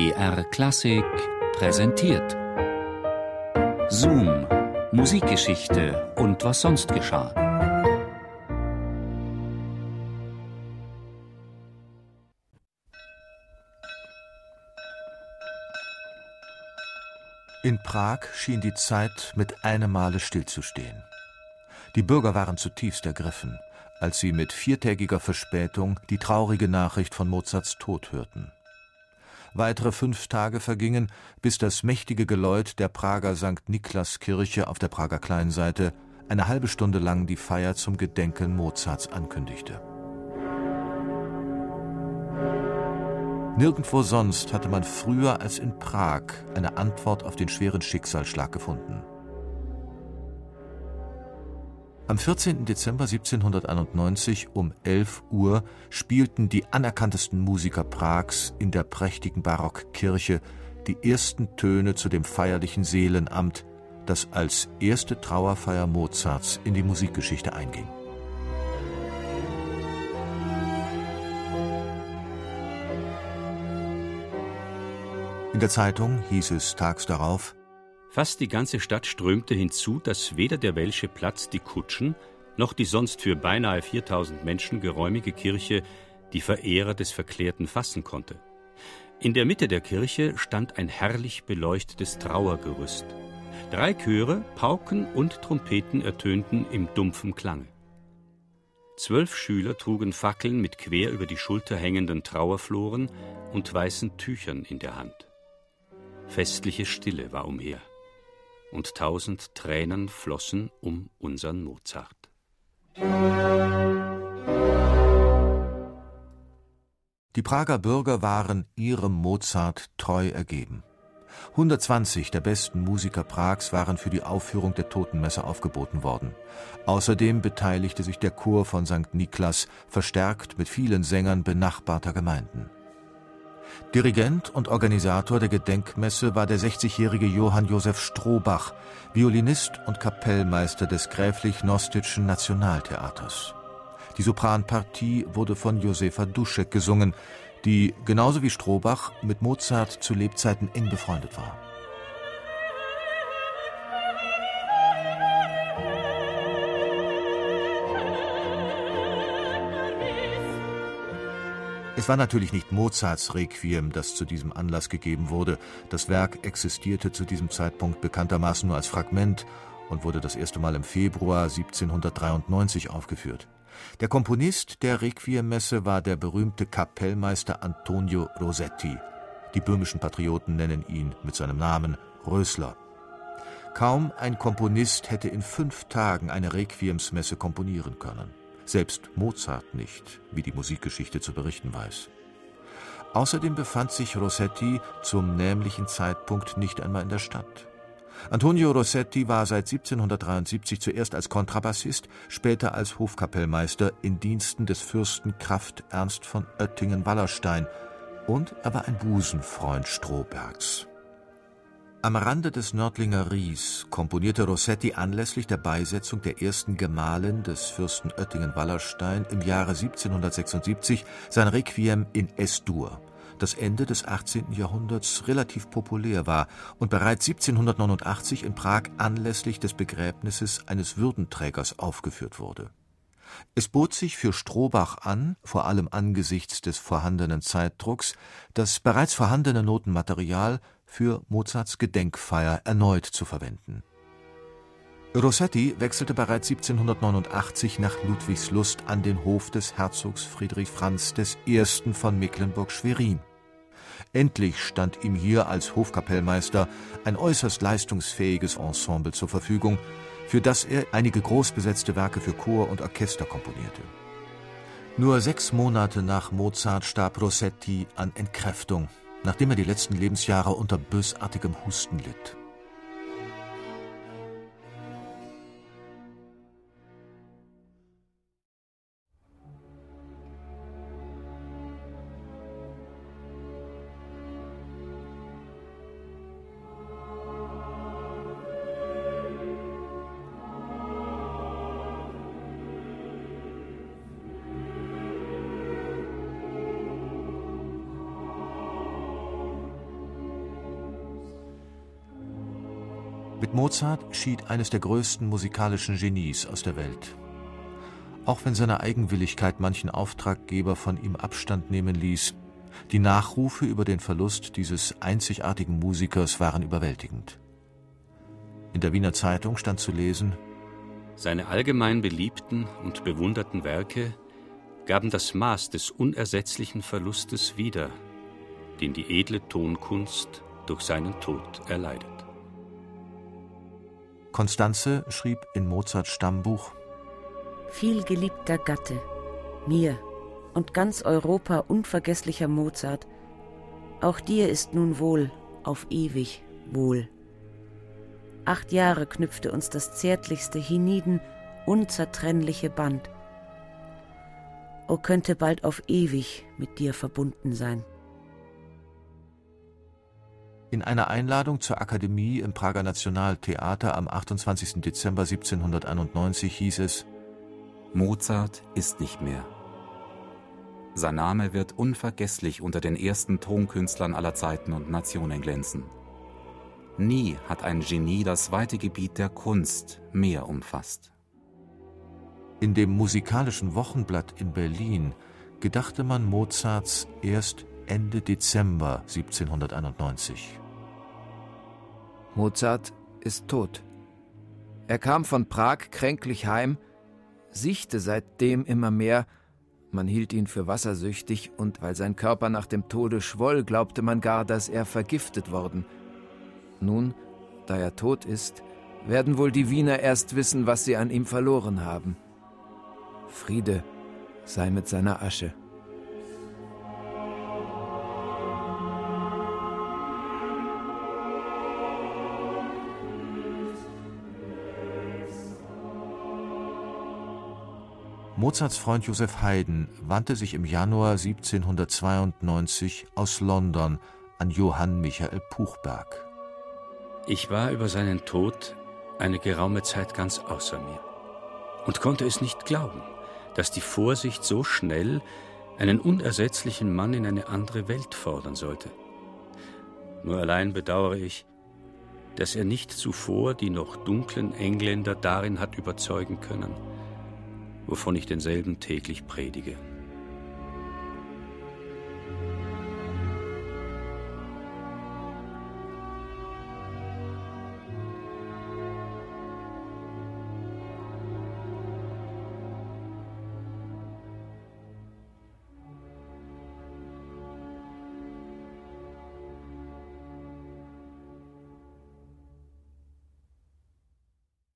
BR Klassik präsentiert. Zoom, Musikgeschichte und was sonst geschah. In Prag schien die Zeit mit einem Male stillzustehen. Die Bürger waren zutiefst ergriffen, als sie mit viertägiger Verspätung die traurige Nachricht von Mozarts Tod hörten. Weitere fünf Tage vergingen, bis das mächtige Geläut der Prager St. Niklas-Kirche auf der Prager Kleinseite eine halbe Stunde lang die Feier zum Gedenken Mozarts ankündigte. Nirgendwo sonst hatte man früher als in Prag eine Antwort auf den schweren Schicksalsschlag gefunden. Am 14. Dezember 1791 um 11 Uhr spielten die anerkanntesten Musiker Prags in der prächtigen Barockkirche die ersten Töne zu dem feierlichen Seelenamt, das als erste Trauerfeier Mozarts in die Musikgeschichte einging. In der Zeitung hieß es tags darauf Fast die ganze Stadt strömte hinzu, dass weder der Welsche Platz die Kutschen noch die sonst für beinahe 4000 Menschen geräumige Kirche die Verehrer des Verklärten fassen konnte. In der Mitte der Kirche stand ein herrlich beleuchtetes Trauergerüst. Drei Chöre, Pauken und Trompeten ertönten im dumpfen Klange. Zwölf Schüler trugen Fackeln mit quer über die Schulter hängenden Trauerfloren und weißen Tüchern in der Hand. Festliche Stille war umher und tausend Tränen flossen um unseren Mozart. Die Prager Bürger waren ihrem Mozart treu ergeben. 120 der besten Musiker Prags waren für die Aufführung der Totenmesse aufgeboten worden. Außerdem beteiligte sich der Chor von St. Niklas, verstärkt mit vielen Sängern benachbarter Gemeinden. Dirigent und Organisator der Gedenkmesse war der 60-jährige Johann Josef Strohbach, Violinist und Kapellmeister des Gräflich-Nostitschen Nationaltheaters. Die Sopranpartie wurde von Josefa Duschek gesungen, die genauso wie Strohbach mit Mozart zu Lebzeiten eng befreundet war. Es war natürlich nicht Mozarts Requiem, das zu diesem Anlass gegeben wurde. Das Werk existierte zu diesem Zeitpunkt bekanntermaßen nur als Fragment und wurde das erste Mal im Februar 1793 aufgeführt. Der Komponist der Requiemmesse war der berühmte Kapellmeister Antonio Rossetti. Die böhmischen Patrioten nennen ihn mit seinem Namen Rösler. Kaum ein Komponist hätte in fünf Tagen eine Requiemsmesse komponieren können selbst Mozart nicht, wie die Musikgeschichte zu berichten weiß. Außerdem befand sich Rossetti zum nämlichen Zeitpunkt nicht einmal in der Stadt. Antonio Rossetti war seit 1773 zuerst als Kontrabassist, später als Hofkapellmeister in Diensten des Fürsten Kraft Ernst von Oettingen-Wallerstein und er war ein Busenfreund Strohbergs. Am Rande des Nördlinger Ries komponierte Rossetti anlässlich der Beisetzung der ersten Gemahlin des Fürsten Oettingen-Wallerstein im Jahre 1776 sein Requiem in S-Dur, das Ende des 18. Jahrhunderts relativ populär war und bereits 1789 in Prag anlässlich des Begräbnisses eines Würdenträgers aufgeführt wurde. Es bot sich für Strohbach an, vor allem angesichts des vorhandenen Zeitdrucks, das bereits vorhandene Notenmaterial für Mozarts Gedenkfeier erneut zu verwenden. Rossetti wechselte bereits 1789 nach Ludwigslust an den Hof des Herzogs Friedrich Franz I. von Mecklenburg-Schwerin. Endlich stand ihm hier als Hofkapellmeister ein äußerst leistungsfähiges Ensemble zur Verfügung, für das er einige großbesetzte Werke für Chor und Orchester komponierte. Nur sechs Monate nach Mozart starb Rossetti an Entkräftung nachdem er die letzten Lebensjahre unter bösartigem Husten litt. Mit Mozart schied eines der größten musikalischen Genies aus der Welt. Auch wenn seine Eigenwilligkeit manchen Auftraggeber von ihm Abstand nehmen ließ, die Nachrufe über den Verlust dieses einzigartigen Musikers waren überwältigend. In der Wiener Zeitung stand zu lesen Seine allgemein beliebten und bewunderten Werke gaben das Maß des unersetzlichen Verlustes wieder, den die edle Tonkunst durch seinen Tod erleidet. Konstanze schrieb in Mozarts Stammbuch Viel geliebter Gatte, mir und ganz Europa unvergesslicher Mozart, auch dir ist nun wohl, auf ewig wohl. Acht Jahre knüpfte uns das zärtlichste hienieden unzertrennliche Band. O könnte bald auf ewig mit dir verbunden sein. In einer Einladung zur Akademie im Prager Nationaltheater am 28. Dezember 1791 hieß es Mozart ist nicht mehr. Sein Name wird unvergesslich unter den ersten Tonkünstlern aller Zeiten und Nationen glänzen. Nie hat ein Genie das weite Gebiet der Kunst mehr umfasst. In dem musikalischen Wochenblatt in Berlin gedachte man Mozarts erst Ende Dezember 1791. Mozart ist tot. Er kam von Prag kränklich heim, siechte seitdem immer mehr, man hielt ihn für wassersüchtig, und weil sein Körper nach dem Tode schwoll, glaubte man gar, dass er vergiftet worden. Nun, da er tot ist, werden wohl die Wiener erst wissen, was sie an ihm verloren haben. Friede sei mit seiner Asche. Mozarts Freund Joseph Haydn wandte sich im Januar 1792 aus London an Johann Michael Puchberg. Ich war über seinen Tod eine geraume Zeit ganz außer mir und konnte es nicht glauben, dass die Vorsicht so schnell einen unersetzlichen Mann in eine andere Welt fordern sollte. Nur allein bedauere ich, dass er nicht zuvor die noch dunklen Engländer darin hat überzeugen können, wovon ich denselben täglich predige.